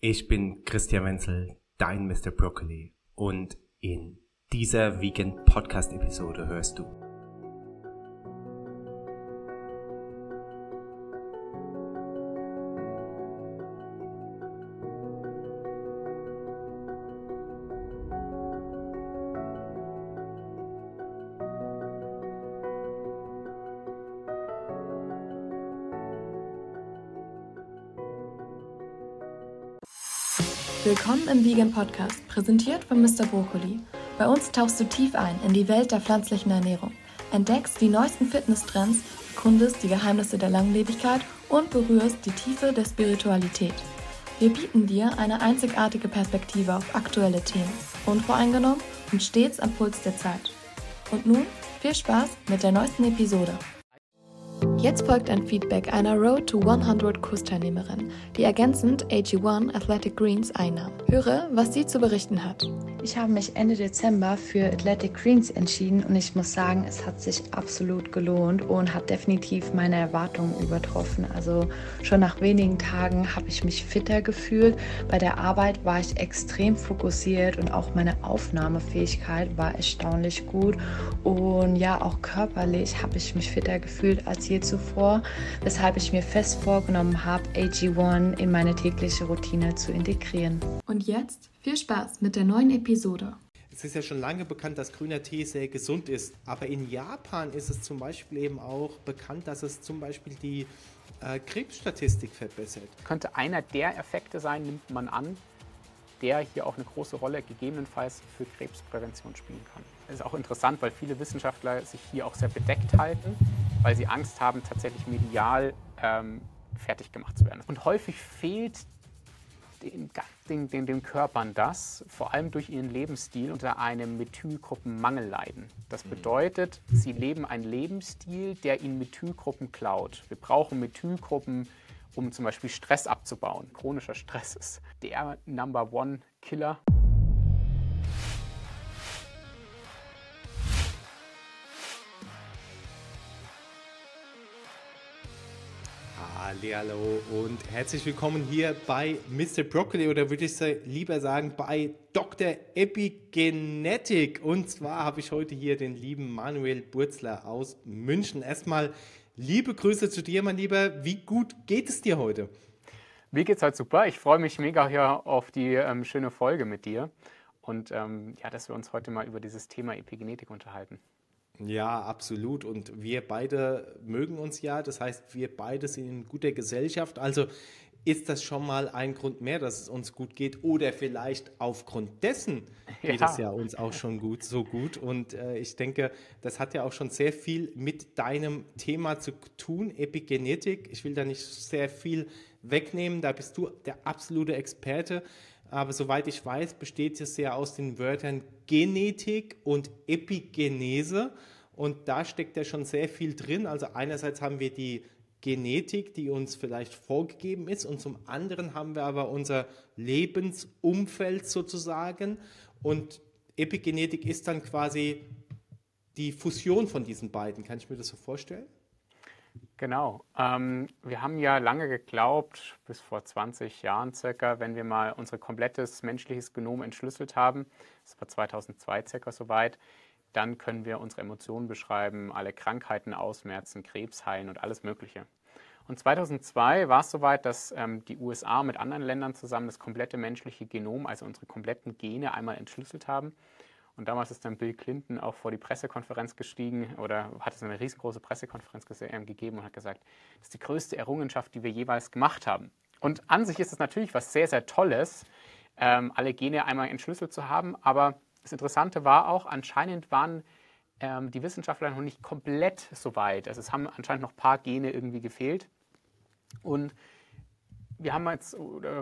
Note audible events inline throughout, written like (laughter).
Ich bin Christian Wenzel, dein Mr. Broccoli und in dieser Vegan Podcast Episode hörst du Im Vegan Podcast, präsentiert von Mr. Brokkoli. Bei uns tauchst du tief ein in die Welt der pflanzlichen Ernährung, entdeckst die neuesten Fitnesstrends, erkundest die Geheimnisse der Langlebigkeit und berührst die Tiefe der Spiritualität. Wir bieten dir eine einzigartige Perspektive auf aktuelle Themen, unvoreingenommen und stets am Puls der Zeit. Und nun viel Spaß mit der neuesten Episode. Jetzt folgt ein Feedback einer Road to 100 Kursteilnehmerin, die ergänzend AG1 Athletic Greens einnahm. Höre, was sie zu berichten hat. Ich habe mich Ende Dezember für Athletic Greens entschieden und ich muss sagen, es hat sich absolut gelohnt und hat definitiv meine Erwartungen übertroffen. Also schon nach wenigen Tagen habe ich mich fitter gefühlt. Bei der Arbeit war ich extrem fokussiert und auch meine Aufnahmefähigkeit war erstaunlich gut. Und ja, auch körperlich habe ich mich fitter gefühlt als je zuvor, weshalb ich mir fest vorgenommen habe, AG1 in meine tägliche Routine zu integrieren. Und jetzt viel Spaß mit der neuen Episode. Es ist ja schon lange bekannt, dass grüner Tee sehr gesund ist. Aber in Japan ist es zum Beispiel eben auch bekannt, dass es zum Beispiel die äh, Krebsstatistik verbessert. Könnte einer der Effekte sein, nimmt man an, der hier auch eine große Rolle gegebenenfalls für Krebsprävention spielen kann. Es ist auch interessant, weil viele Wissenschaftler sich hier auch sehr bedeckt halten, weil sie Angst haben, tatsächlich medial ähm, fertig gemacht zu werden. Und häufig fehlt den, den, den, den, Körpern das, vor allem durch ihren Lebensstil, unter einem Methylgruppenmangel leiden. Das mhm. bedeutet, sie leben einen Lebensstil, der ihnen Methylgruppen klaut. Wir brauchen Methylgruppen, um zum Beispiel Stress abzubauen. Chronischer Stress ist der Number One Killer. Hallo und herzlich willkommen hier bei Mr. Broccoli oder würde ich lieber sagen bei Dr. Epigenetik. Und zwar habe ich heute hier den lieben Manuel Burzler aus München. Erstmal liebe Grüße zu dir, mein Lieber. Wie gut geht es dir heute? Mir geht es halt super. Ich freue mich mega hier auf die ähm, schöne Folge mit dir und ähm, ja, dass wir uns heute mal über dieses Thema Epigenetik unterhalten. Ja, absolut. Und wir beide mögen uns ja. Das heißt, wir beide sind in guter Gesellschaft. Also ist das schon mal ein Grund mehr, dass es uns gut geht. Oder vielleicht aufgrund dessen geht ja. es ja uns auch schon gut, so gut. Und äh, ich denke, das hat ja auch schon sehr viel mit deinem Thema zu tun, Epigenetik. Ich will da nicht sehr viel wegnehmen. Da bist du der absolute Experte. Aber soweit ich weiß, besteht es ja aus den Wörtern Genetik und Epigenese. Und da steckt ja schon sehr viel drin. Also einerseits haben wir die Genetik, die uns vielleicht vorgegeben ist. Und zum anderen haben wir aber unser Lebensumfeld sozusagen. Und Epigenetik ist dann quasi die Fusion von diesen beiden. Kann ich mir das so vorstellen? Genau. Ähm, wir haben ja lange geglaubt, bis vor 20 Jahren circa, wenn wir mal unser komplettes menschliches Genom entschlüsselt haben, das war 2002 circa soweit, dann können wir unsere Emotionen beschreiben, alle Krankheiten ausmerzen, Krebs heilen und alles Mögliche. Und 2002 war es soweit, dass ähm, die USA mit anderen Ländern zusammen das komplette menschliche Genom, also unsere kompletten Gene, einmal entschlüsselt haben. Und damals ist dann Bill Clinton auch vor die Pressekonferenz gestiegen oder hat es eine riesengroße Pressekonferenz ähm, gegeben und hat gesagt, das ist die größte Errungenschaft, die wir jeweils gemacht haben. Und an sich ist es natürlich was sehr, sehr Tolles, ähm, alle Gene einmal entschlüsselt zu haben. Aber das Interessante war auch, anscheinend waren ähm, die Wissenschaftler noch nicht komplett so weit. Also es haben anscheinend noch ein paar Gene irgendwie gefehlt. Und wir haben jetzt,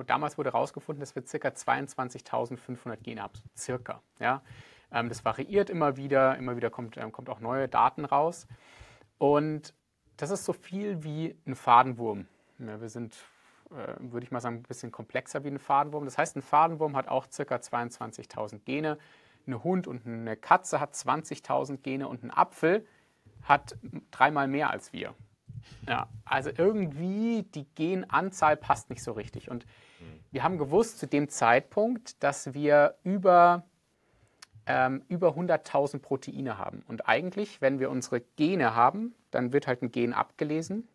damals wurde herausgefunden, dass wir ca. 22.500 Gene haben. Circa. Ja? Ähm, das variiert immer wieder, immer wieder kommt, ähm, kommt auch neue Daten raus. Und das ist so viel wie ein Fadenwurm. Ja, wir sind, äh, würde ich mal sagen, ein bisschen komplexer wie ein Fadenwurm. Das heißt, ein Fadenwurm hat auch ca. 22.000 Gene. Ein Hund und eine Katze hat 20.000 Gene und ein Apfel hat dreimal mehr als wir. Ja, also irgendwie die Genanzahl passt nicht so richtig. Und Wir haben gewusst zu dem Zeitpunkt, dass wir über, ähm, über 100.000 Proteine haben. Und eigentlich, wenn wir unsere Gene haben, dann wird halt ein Gen abgelesen.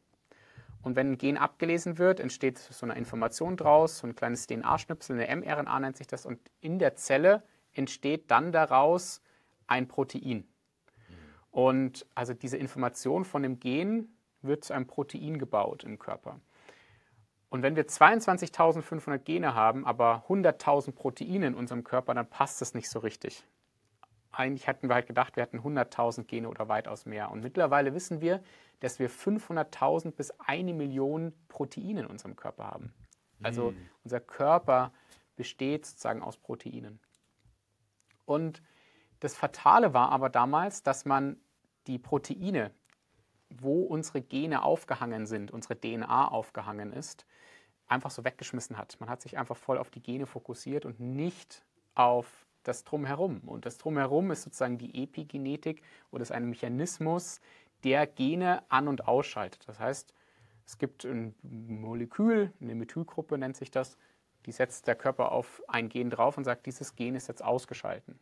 Und wenn ein Gen abgelesen wird, entsteht so eine Information draus, so ein kleines DNA-Schnipsel, eine mRNA nennt sich das. Und in der Zelle entsteht dann daraus ein Protein. Und also diese Information von dem Gen wird zu einem Protein gebaut im Körper. Und wenn wir 22.500 Gene haben, aber 100.000 Proteine in unserem Körper, dann passt das nicht so richtig. Eigentlich hatten wir halt gedacht, wir hätten 100.000 Gene oder weitaus mehr. Und mittlerweile wissen wir, dass wir 500.000 bis eine Million Proteine in unserem Körper haben. Also mhm. unser Körper besteht sozusagen aus Proteinen. Und das Fatale war aber damals, dass man die Proteine, wo unsere Gene aufgehangen sind, unsere DNA aufgehangen ist, einfach so weggeschmissen hat. Man hat sich einfach voll auf die Gene fokussiert und nicht auf das Drumherum. Und das Drumherum ist sozusagen die Epigenetik oder ist ein Mechanismus, der Gene an- und ausschaltet. Das heißt, es gibt ein Molekül, eine Methylgruppe nennt sich das, die setzt der Körper auf ein Gen drauf und sagt, dieses Gen ist jetzt ausgeschalten.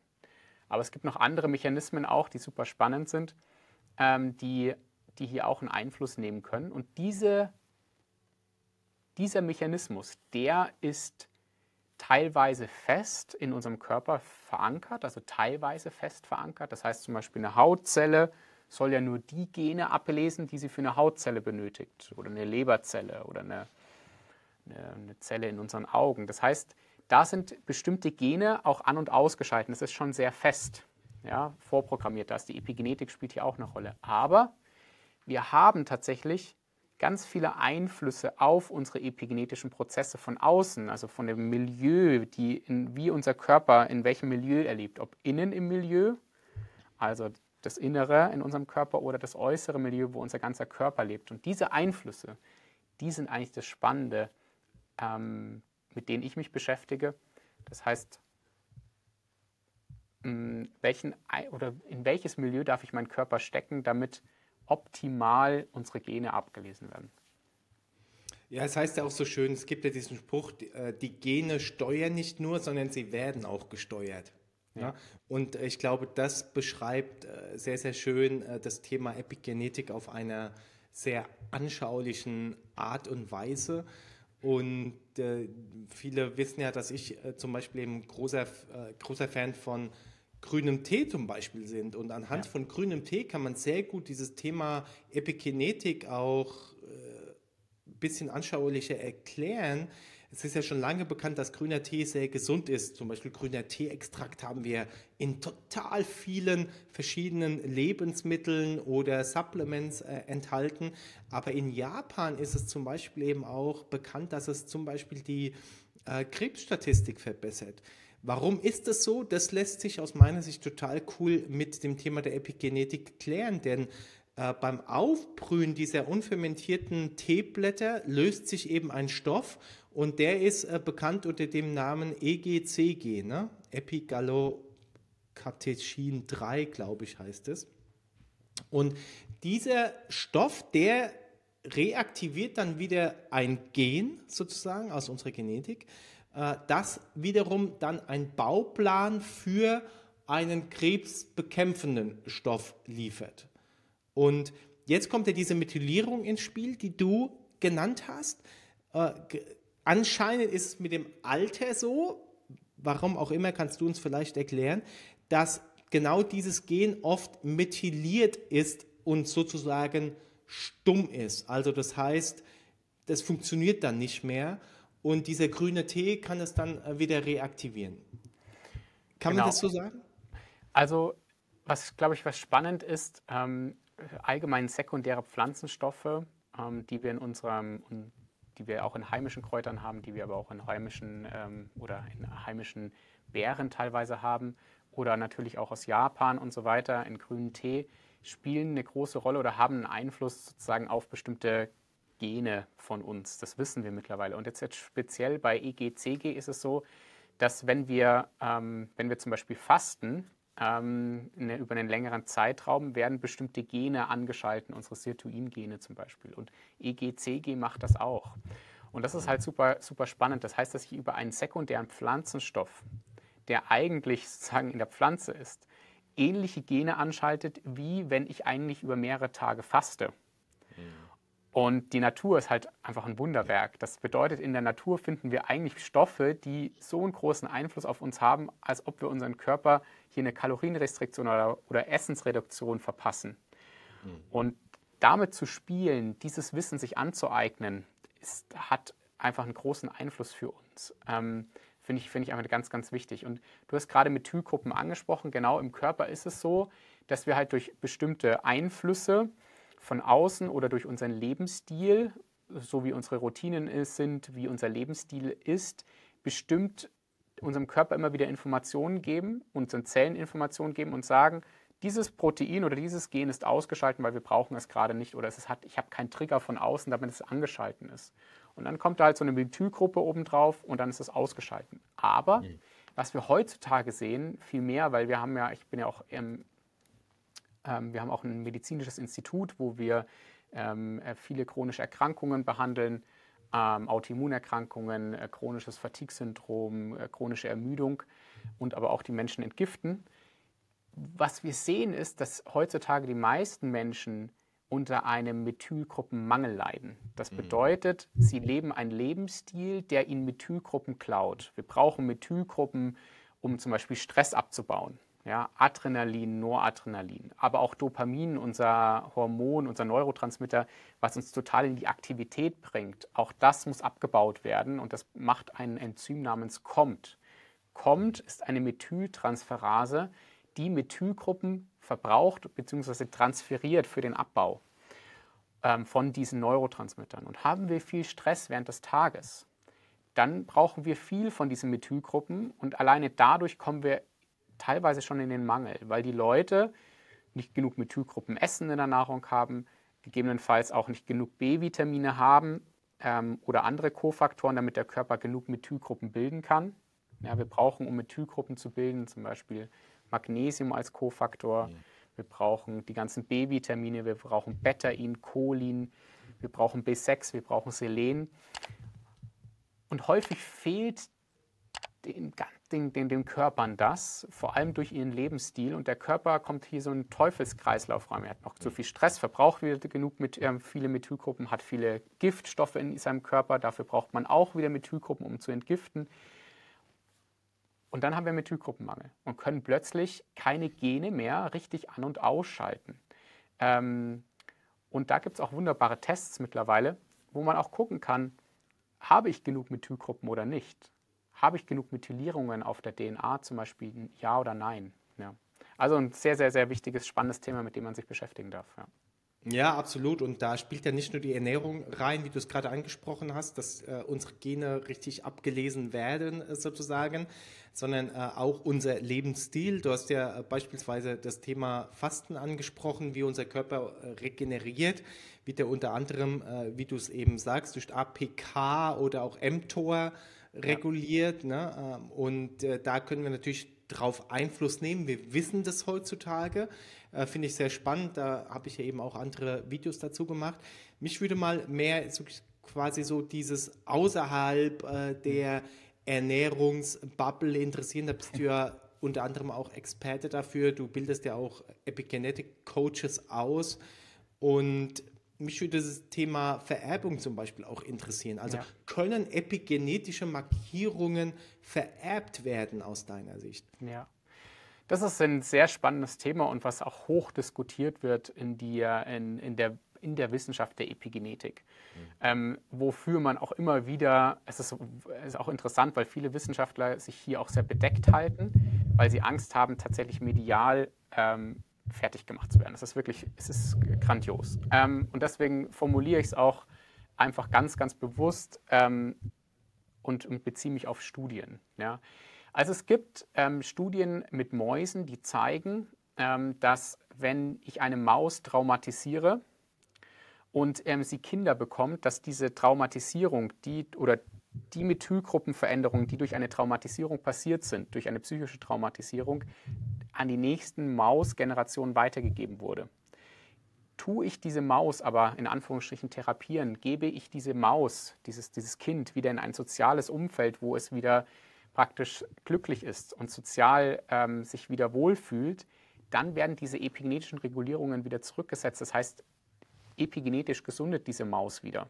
Aber es gibt noch andere Mechanismen auch, die super spannend sind, ähm, die, die hier auch einen Einfluss nehmen können. Und diese, dieser Mechanismus, der ist teilweise fest in unserem Körper verankert, also teilweise fest verankert. Das heißt zum Beispiel eine Hautzelle soll ja nur die Gene ablesen, die sie für eine Hautzelle benötigt oder eine Leberzelle oder eine, eine, eine Zelle in unseren Augen. Das heißt, da sind bestimmte Gene auch an- und ausgeschaltet. Das ist schon sehr fest, ja, vorprogrammiert. Da ist die Epigenetik spielt hier auch eine Rolle. Aber wir haben tatsächlich ganz viele Einflüsse auf unsere epigenetischen Prozesse von außen, also von dem Milieu, die in, wie unser Körper in welchem Milieu erlebt, ob innen im Milieu, also das Innere in unserem Körper oder das äußere Milieu, wo unser ganzer Körper lebt. Und diese Einflüsse, die sind eigentlich das Spannende ähm, mit denen ich mich beschäftige. Das heißt, mm, welchen, oder in welches Milieu darf ich meinen Körper stecken, damit optimal unsere Gene abgelesen werden? Ja, es heißt ja auch so schön, es gibt ja diesen Spruch, die, äh, Gene steuern nicht nur, sondern sie werden auch gesteuert. Ja. ja. Und ich glaube, das beschreibt äh, sehr, sehr schön äh, das Thema Epigenetik auf einer sehr anschaulichen Art und Weise. Und äh, viele wissen ja, dass ich äh, zum Beispiel eben großer, äh, großer Fan von grünem Tee zum Beispiel sind. Und anhand ja. von grünem Tee kann man sehr gut dieses Thema Epigenetik auch ein äh, bisschen anschaulicher erklären, es ist ja schon lange bekannt, dass grüner Tee sehr gesund ist. Zum Beispiel grüner Teeextrakt haben wir in total vielen verschiedenen Lebensmitteln oder Supplements äh, enthalten. Aber in Japan ist es zum Beispiel eben auch bekannt, dass es zum Beispiel die äh, Krebsstatistik verbessert. Warum ist das so? Das lässt sich aus meiner Sicht total cool mit dem Thema der Epigenetik klären, denn äh, beim Aufbrühen dieser unfermentierten Teeblätter löst sich eben ein Stoff und der ist äh, bekannt unter dem Namen EGCG, ne? Epigallocatechin 3, glaube ich, heißt es. Und dieser Stoff, der reaktiviert dann wieder ein Gen sozusagen aus unserer Genetik, das wiederum dann einen Bauplan für einen krebsbekämpfenden Stoff liefert. Und jetzt kommt ja diese Methylierung ins Spiel, die du genannt hast. Äh, Anscheinend ist es mit dem Alter so, warum auch immer, kannst du uns vielleicht erklären, dass genau dieses Gen oft methyliert ist und sozusagen stumm ist. Also das heißt, das funktioniert dann nicht mehr und dieser grüne Tee kann es dann äh, wieder reaktivieren. Kann genau. man das so sagen? Also, was glaube ich, was spannend ist, ähm, allgemein sekundäre Pflanzenstoffe, ähm, die wir in unserem die wir auch in heimischen Kräutern haben, die wir aber auch in heimischen ähm, oder in heimischen Beeren teilweise haben oder natürlich auch aus Japan und so weiter in grünen Tee, spielen eine große Rolle oder haben einen Einfluss sozusagen auf bestimmte Gene von uns. Das wissen wir mittlerweile. Und jetzt, jetzt speziell bei EGCG ist es so, dass wenn wir, ähm, wenn wir zum Beispiel fasten, ähm, eine, über einen längeren Zeitraum werden bestimmte Gene angeschalten, unsere Sirtuin-Gene zum Beispiel. Und EGCG macht das auch. Und das ist halt super, super spannend. Das heißt, dass ich über einen sekundären Pflanzenstoff, der eigentlich sozusagen in der Pflanze ist, ähnliche Gene anschaltet, wie wenn ich eigentlich über mehrere Tage faste. Und die Natur ist halt einfach ein Wunderwerk. Das bedeutet, in der Natur finden wir eigentlich Stoffe, die so einen großen Einfluss auf uns haben, als ob wir unseren Körper hier eine Kalorienrestriktion oder, oder Essensreduktion verpassen. Mhm. Und damit zu spielen, dieses Wissen sich anzueignen, ist, hat einfach einen großen Einfluss für uns. Ähm, Finde ich, find ich einfach ganz, ganz wichtig. Und du hast gerade Methylgruppen angesprochen. Genau im Körper ist es so, dass wir halt durch bestimmte Einflüsse von außen oder durch unseren Lebensstil, so wie unsere Routinen sind, wie unser Lebensstil ist, bestimmt unserem Körper immer wieder Informationen geben, unseren Zellen Informationen geben und sagen, dieses Protein oder dieses Gen ist ausgeschaltet, weil wir brauchen es gerade nicht oder es hat, ich habe keinen Trigger von außen, damit es angeschalten ist. Und dann kommt da halt so eine Methylgruppe obendrauf und dann ist es ausgeschalten. Aber mhm. was wir heutzutage sehen, viel mehr, weil wir haben ja, ich bin ja auch im, ähm, wir haben auch ein medizinisches Institut, wo wir ähm, äh, viele chronische Erkrankungen behandeln, ähm, Autoimmunerkrankungen, äh, chronisches Fatigue-Syndrom, äh, chronische Ermüdung und aber auch die Menschen entgiften was wir sehen ist, dass heutzutage die meisten Menschen unter einem Methylgruppenmangel leiden. Das mhm. bedeutet, sie leben einen Lebensstil, der ihnen Methylgruppen klaut. Wir brauchen Methylgruppen, um zum Beispiel Stress abzubauen. Ja, Adrenalin, Noradrenalin, aber auch Dopamin, unser Hormon, unser Neurotransmitter, was uns total in die Aktivität bringt. Auch das muss abgebaut werden und das macht ein Enzym namens COMT. COMT ist eine Methyltransferase, die Methylgruppen verbraucht bzw. transferiert für den Abbau ähm, von diesen Neurotransmittern. Und haben wir viel Stress während des Tages, dann brauchen wir viel von diesen Methylgruppen und alleine dadurch kommen wir teilweise schon in den Mangel, weil die Leute nicht genug Methylgruppen essen in der Nahrung haben, gegebenenfalls auch nicht genug B-Vitamine haben ähm, oder andere Kofaktoren, damit der Körper genug Methylgruppen bilden kann. Ja, wir brauchen, um Methylgruppen zu bilden, zum Beispiel Magnesium als Kofaktor. Mhm. Wir brauchen die ganzen B-Vitamine, wir brauchen Betain, Cholin, wir brauchen B6, wir brauchen Selen. Und häufig fehlt den, den, den, den Körpern das, vor allem durch ihren Lebensstil. Und der Körper kommt hier so ein Teufelskreislauf rein. Er hat noch zu viel Stress, verbraucht wieder genug mit, äh, viele Methylgruppen, hat viele Giftstoffe in seinem Körper. Dafür braucht man auch wieder Methylgruppen, um zu entgiften. Und dann haben wir Methylgruppenmangel und können plötzlich keine Gene mehr richtig an- und ausschalten. Ähm, und da gibt es auch wunderbare Tests mittlerweile, wo man auch gucken kann, habe ich genug Methylgruppen oder nicht? Habe ich genug Methylierungen auf der DNA zum Beispiel, ja oder nein? Ja. Also ein sehr, sehr, sehr wichtiges, spannendes Thema, mit dem man sich beschäftigen darf. Ja. Ja, absolut. Und da spielt ja nicht nur die Ernährung rein, wie du es gerade angesprochen hast, dass äh, unsere Gene richtig abgelesen werden, äh, sozusagen, sondern äh, auch unser Lebensstil. Du hast ja äh, beispielsweise das Thema Fasten angesprochen, wie unser Körper äh, regeneriert, wie der unter anderem, äh, wie du es eben sagst, durch APK oder auch mTOR reguliert. Ne? Ähm, und da können wir natürlich drauf Einfluss nehmen. Wir wissen das heutzutage. Äh, Finde ich sehr spannend. Da habe ich ja eben auch andere Videos dazu gemacht. Mich würde mal mehr so, quasi so dieses außerhalb äh, der Ernährungsbubble interessieren. Da bist du ja (laughs) unter anderem auch Experte dafür. Du bildest ja auch Epigenetic Coaches aus. Und mich würde das Thema Vererbung zum Beispiel auch interessieren. Also ja. können epigenetische Markierungen vererbt werden aus deiner Sicht? Ja. Das ist ein sehr spannendes Thema und was auch hoch diskutiert wird in, die, in, in, der, in der Wissenschaft der Epigenetik. Mhm. Ähm, wofür man auch immer wieder, es ist, ist auch interessant, weil viele Wissenschaftler sich hier auch sehr bedeckt halten, weil sie Angst haben, tatsächlich medial ähm, fertig gemacht zu werden. Das ist wirklich, es ist grandios. Ähm, und deswegen formuliere ich es auch einfach ganz, ganz bewusst ähm, und, und, beziehe mich auf Studien. Ja. Also es gibt ähm, Studien mit Mäusen, die zeigen, ähm, dass wenn ich eine Maus traumatisiere und ähm, sie Kinder bekommt, dass diese Traumatisierung, die oder die Methylgruppenveränderungen, die durch eine Traumatisierung passiert sind, durch eine psychische Traumatisierung, an die nächsten Mausgenerationen weitergegeben wurde. tue ich diese Maus aber in Anführungsstrichen therapieren, gebe ich diese Maus, dieses, dieses Kind wieder in ein soziales Umfeld, wo es wieder praktisch glücklich ist und sozial ähm, sich wieder wohlfühlt, dann werden diese epigenetischen Regulierungen wieder zurückgesetzt. Das heißt, epigenetisch gesundet diese Maus wieder.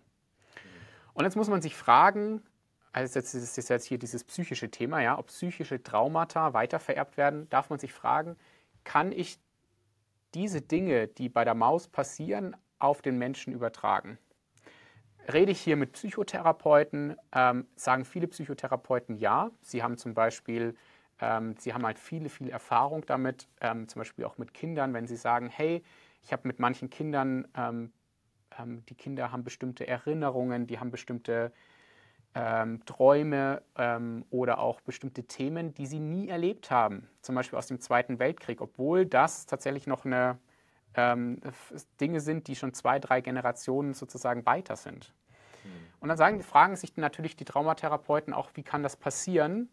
Und jetzt muss man sich fragen, also jetzt ist jetzt hier dieses psychische Thema, ja, ob psychische Traumata weitervererbt werden, darf man sich fragen, kann ich diese Dinge, die bei der Maus passieren, auf den Menschen übertragen? Rede ich hier mit Psychotherapeuten, ähm, sagen viele Psychotherapeuten ja. Sie haben zum Beispiel, ähm, sie haben halt viele, viele Erfahrung damit, ähm, zum Beispiel auch mit Kindern, wenn sie sagen, hey, ich habe mit manchen Kindern, ähm, ähm, die Kinder haben bestimmte Erinnerungen, die haben bestimmte ähm, Träume ähm, oder auch bestimmte Themen, die sie nie erlebt haben, zum Beispiel aus dem Zweiten Weltkrieg, obwohl das tatsächlich noch eine ähm, Dinge sind, die schon zwei, drei Generationen sozusagen weiter sind. Mhm. Und dann sagen, fragen sich natürlich die Traumatherapeuten auch, wie kann das passieren?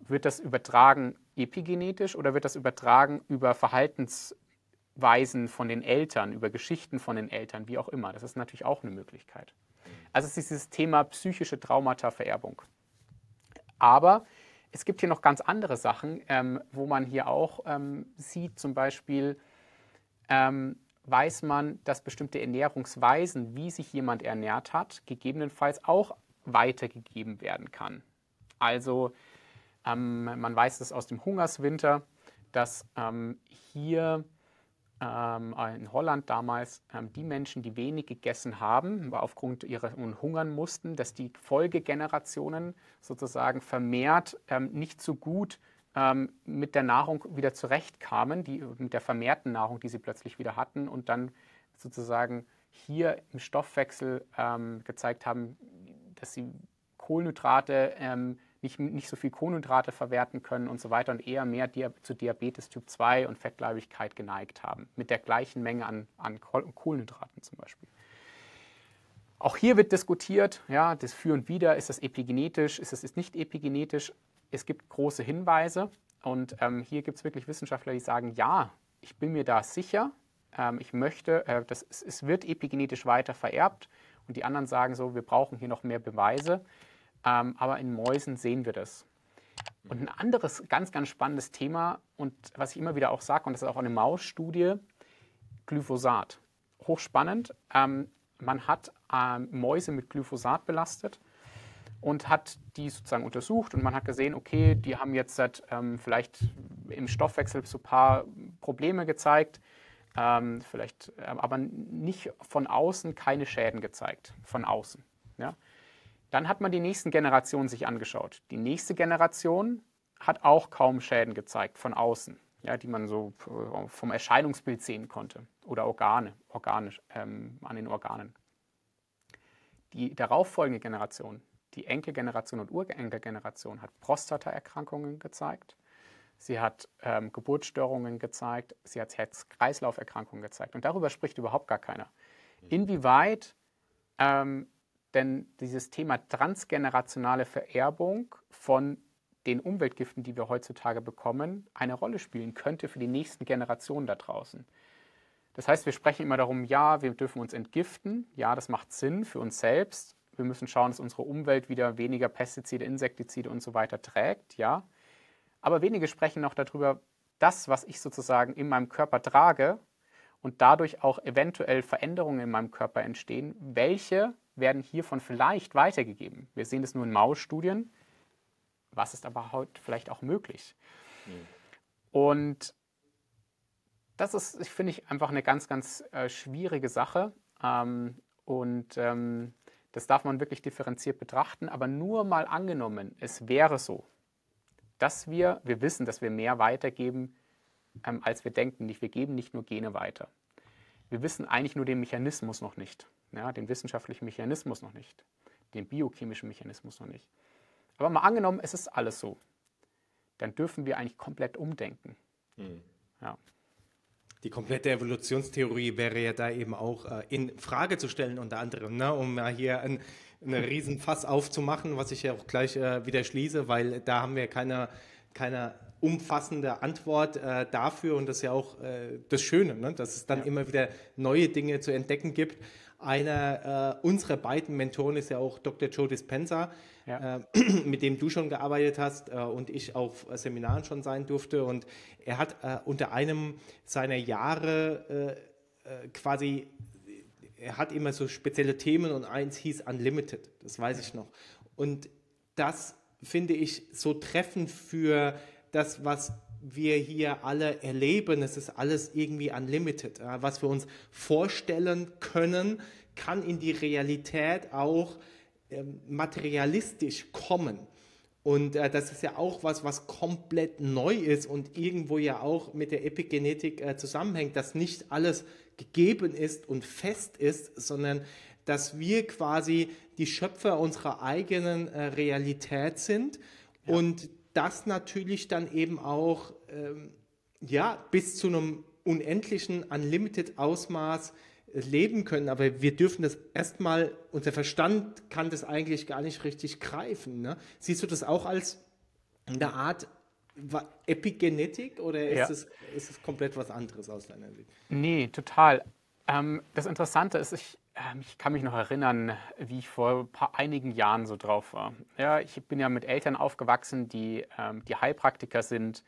Wird das übertragen epigenetisch oder wird das übertragen über Verhaltensweisen von den Eltern, über Geschichten von den Eltern, wie auch immer? Das ist natürlich auch eine Möglichkeit. Also es ist dieses Thema psychische Traumata-Vererbung. Aber es gibt hier noch ganz andere Sachen, ähm, wo man hier auch ähm, sieht, zum Beispiel ähm, weiß man, dass bestimmte Ernährungsweisen, wie sich jemand ernährt hat, gegebenenfalls auch weitergegeben werden kann. Also ähm, man weiß es aus dem Hungerswinter, dass ähm, hier ähm, in Holland damals ähm, die Menschen, die wenig gegessen haben, aufgrund ihrer und hungern mussten, dass die Folgegenerationen sozusagen vermehrt ähm, nicht so gut ähm, mit der Nahrung wieder zurechtkamen, die, mit der vermehrten Nahrung, die sie plötzlich wieder hatten und dann sozusagen hier im Stoffwechsel ähm, gezeigt haben, dass sie Kohlenhydrate ähm, nicht, nicht so viel Kohlenhydrate verwerten können und so weiter und eher mehr zu Diabetes Typ 2 und Fettleibigkeit geneigt haben, mit der gleichen Menge an, an Kohlenhydraten zum Beispiel. Auch hier wird diskutiert, ja, das Für und Wider, ist das epigenetisch, ist es nicht epigenetisch? Es gibt große Hinweise und ähm, hier gibt es wirklich Wissenschaftler, die sagen, ja, ich bin mir da sicher, ähm, ich möchte, äh, das, es wird epigenetisch weiter vererbt und die anderen sagen so, wir brauchen hier noch mehr Beweise. Ähm, aber in Mäusen sehen wir das. Und ein anderes ganz, ganz spannendes Thema und was ich immer wieder auch sage, und das ist auch eine Mausstudie, Glyphosat. Hochspannend. Ähm, man hat ähm, Mäuse mit Glyphosat belastet und hat die sozusagen untersucht und man hat gesehen, okay, die haben jetzt ähm, vielleicht im Stoffwechsel so ein paar Probleme gezeigt, ähm, vielleicht, äh, aber nicht von außen keine Schäden gezeigt, von außen. Ja? Dann hat man die nächsten Generationen sich angeschaut. Die nächste Generation hat auch kaum Schäden gezeigt von außen, ja, die man so äh, vom Erscheinungsbild sehen konnte oder Organe, organisch, ähm, an den Organen. Die darauffolgende Generation, die Enkelgeneration und Urenkelgeneration, hat Prostataerkrankungen gezeigt. Sie hat ähm, Geburtsstörungen gezeigt, sie hat Herz-Kreislauf-Erkrankungen gezeigt. Und darüber spricht überhaupt gar keiner. Inwieweit ähm, denn dieses Thema transgenerationale Vererbung von den Umweltgiften, die wir heutzutage bekommen, eine Rolle spielen könnte für die nächsten Generationen da draußen. Das heißt, wir sprechen immer darum, ja, wir dürfen uns entgiften, ja, das macht Sinn für uns selbst. Wir müssen schauen, dass unsere Umwelt wieder weniger Pestizide, Insektizide und so weiter trägt, ja. Aber wenige sprechen noch darüber, das, was ich sozusagen in meinem Körper trage und dadurch auch eventuell Veränderungen in meinem Körper entstehen, welche werden hiervon vielleicht weitergegeben. Wir sehen das nur in Mausstudien. Was ist aber heute vielleicht auch möglich? Mhm. Und das ist, finde ich, einfach eine ganz, ganz äh, schwierige Sache. Ähm, und ähm, das darf man wirklich differenziert betrachten. Aber nur mal angenommen, es wäre so, dass wir, wir wissen, dass wir mehr weitergeben, ähm, als wir denken. Wir geben nicht nur Gene weiter. Wir wissen eigentlich nur den Mechanismus noch nicht ja, den wissenschaftlichen Mechanismus noch nicht, den biochemischen Mechanismus noch nicht. Aber mal angenommen, es ist alles so, dann dürfen wir eigentlich komplett umdenken. Mhm. Ja. Die komplette Evolutionstheorie wäre ja da eben auch äh, in Frage zu stellen, unter anderem, ne, um mal hier ein, einen riesen Fass aufzumachen, was ich ja auch gleich äh, wieder schließe, weil da haben wir keine keine umfassende Antwort äh, dafür und das ist ja auch äh, das Schöne, ne? dass es dann ja. immer wieder neue Dinge zu entdecken gibt. Einer äh, unserer beiden Mentoren ist ja auch Dr. Joe Dispenza, ja. Äh, (clears throat) mit dem du schon gearbeitet hast äh, und ich auf Seminaren schon sein durfte. Und er hat äh, unter einem seiner Jahre quasi, er hat immer so spezielle Themen und eins hieß Unlimited, das weiß ich noch. Und das finde ich so treffend für das, was wir hier alle erleben. Es ist alles irgendwie unlimited. Was wir uns vorstellen können, kann in die Realität auch ähm, materialistisch kommen. Und äh, das ist ja auch was, was komplett neu ist und irgendwo ja auch mit der Epigenetik äh, zusammenhängt, dass nicht alles gegeben ist und fest ist, sondern dass wir quasi die Schöpfer unserer eigenen äh, Realität sind ja. und das natürlich dann eben auch ähm, ja, bis zu einem unendlichen Unlimited Ausmaß äh, leben können. Aber wir dürfen das erstmal, unser Verstand kann das eigentlich gar nicht richtig greifen. Ne? Siehst du das auch als eine Art Epigenetik oder ist, ja. es, ist es komplett was anderes aus deiner Sicht? Nee, total. Ähm, das Interessante ist, ich, ähm, ich kann mich noch erinnern, wie ich vor paar, einigen Jahren so drauf war. Ja, ich bin ja mit Eltern aufgewachsen, die, ähm, die Heilpraktiker sind.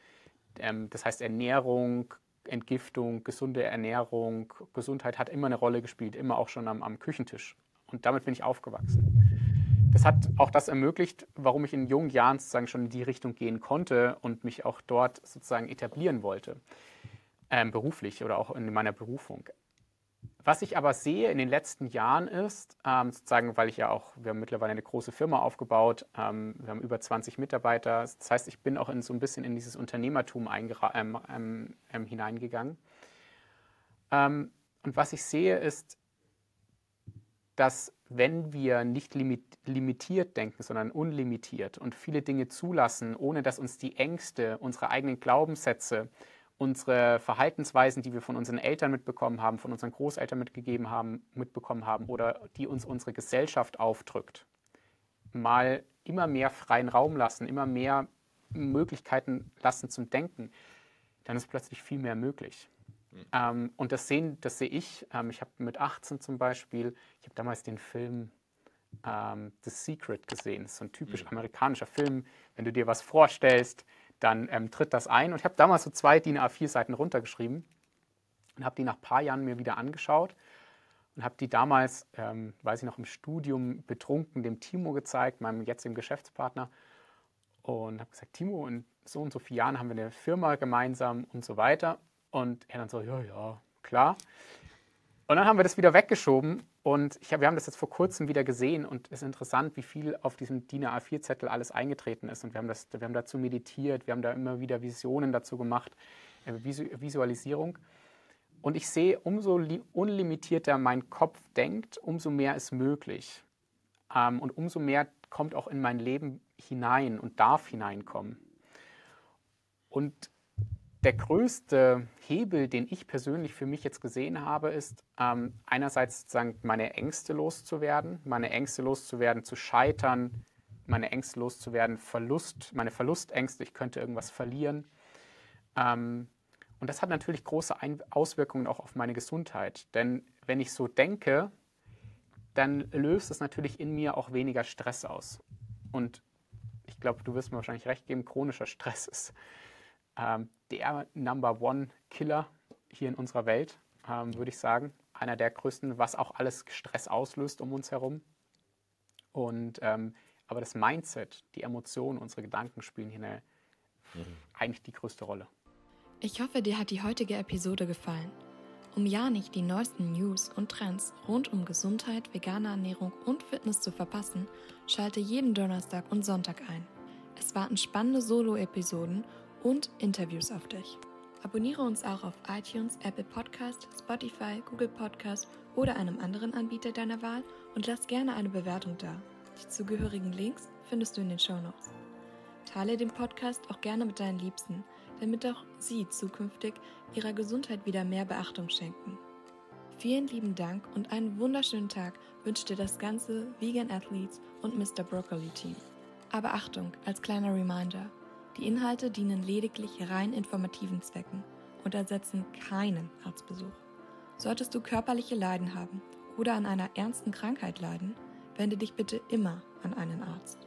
Ähm, das heißt, Ernährung, Entgiftung, gesunde Ernährung, Gesundheit hat immer eine Rolle gespielt, immer auch schon am, am Küchentisch. Und damit bin ich aufgewachsen. Das hat auch das ermöglicht, warum ich in jungen Jahren sozusagen schon in die Richtung gehen konnte und mich auch dort sozusagen etablieren wollte, ähm, beruflich oder auch in meiner Berufung. Was ich aber sehe in den letzten Jahren ist, ähm, sozusagen, weil ich ja auch, wir haben mittlerweile eine große Firma aufgebaut, ähm, wir haben über 20 Mitarbeiter. Das heißt, ich bin auch in, so ein bisschen in dieses Unternehmertum ähm, ähm, ähm, hineingegangen. Ähm, und was ich sehe ist, dass wenn wir nicht limitiert denken, sondern unlimitiert und viele Dinge zulassen, ohne dass uns die Ängste, unsere eigenen Glaubenssätze, unsere Verhaltensweisen, die wir von unseren Eltern mitbekommen haben, von unseren Großeltern mitgegeben haben, mitbekommen haben oder die uns unsere Gesellschaft aufdrückt, mal immer mehr freien Raum lassen, immer mehr Möglichkeiten lassen zum Denken, dann ist plötzlich viel mehr möglich. Mhm. Ähm, und das, sehen, das sehe ich. Ähm, ich habe mit 18 zum Beispiel, ich habe damals den Film ähm, The Secret gesehen. Das ist so ein typisch mhm. amerikanischer Film. Wenn du dir was vorstellst, dann ähm, tritt das ein. Und ich habe damals so zwei DIN A4-Seiten runtergeschrieben und habe die nach ein paar Jahren mir wieder angeschaut und habe die damals, ähm, weiß ich noch, im Studium betrunken dem Timo gezeigt, meinem jetzigen Geschäftspartner. Und habe gesagt, Timo, in so und so vielen Jahren haben wir eine Firma gemeinsam und so weiter. Und er dann so, ja, ja, klar. Und dann haben wir das wieder weggeschoben und hab, wir haben das jetzt vor kurzem wieder gesehen und es ist interessant, wie viel auf diesem DIN A4-Zettel alles eingetreten ist. Und wir haben, das, wir haben dazu meditiert, wir haben da immer wieder Visionen dazu gemacht, äh, Visualisierung. Und ich sehe, umso unlimitierter mein Kopf denkt, umso mehr ist möglich. Ähm, und umso mehr kommt auch in mein Leben hinein und darf hineinkommen. Und der größte Hebel, den ich persönlich für mich jetzt gesehen habe, ist ähm, einerseits sozusagen meine Ängste loszuwerden, meine Ängste loszuwerden, zu scheitern, meine Ängste loszuwerden, Verlust, meine Verlustängste, ich könnte irgendwas verlieren. Ähm, und das hat natürlich große Ein Auswirkungen auch auf meine Gesundheit. Denn wenn ich so denke, dann löst es natürlich in mir auch weniger Stress aus. Und ich glaube, du wirst mir wahrscheinlich recht geben, chronischer Stress ist ähm, der Number One Killer hier in unserer Welt, ähm, würde ich sagen. Einer der größten, was auch alles Stress auslöst um uns herum. Und ähm, aber das Mindset, die Emotionen, unsere Gedanken spielen hier eine, mhm. eigentlich die größte Rolle. Ich hoffe, dir hat die heutige Episode gefallen. Um ja nicht die neuesten News und Trends rund um Gesundheit, vegane Ernährung und Fitness zu verpassen, schalte jeden Donnerstag und Sonntag ein. Es warten spannende Solo-Episoden und Interviews auf dich. Abonniere uns auch auf iTunes, Apple Podcast, Spotify, Google Podcast oder einem anderen Anbieter deiner Wahl und lass gerne eine Bewertung da. Die zugehörigen Links findest du in den Show Notes. Teile den Podcast auch gerne mit deinen Liebsten, damit auch sie zukünftig ihrer Gesundheit wieder mehr Beachtung schenken. Vielen lieben Dank und einen wunderschönen Tag wünscht dir das ganze Vegan Athletes und Mr. Broccoli Team. Aber Achtung, als kleiner Reminder, Die Inhalte dienen lediglich rein informativen Zwecken und ersetzen keinen Arztbesuch. Solltest du körperliche Leiden haben oder an einer ernsten Krankheit leiden, wende dich bitte immer an einen Arzt.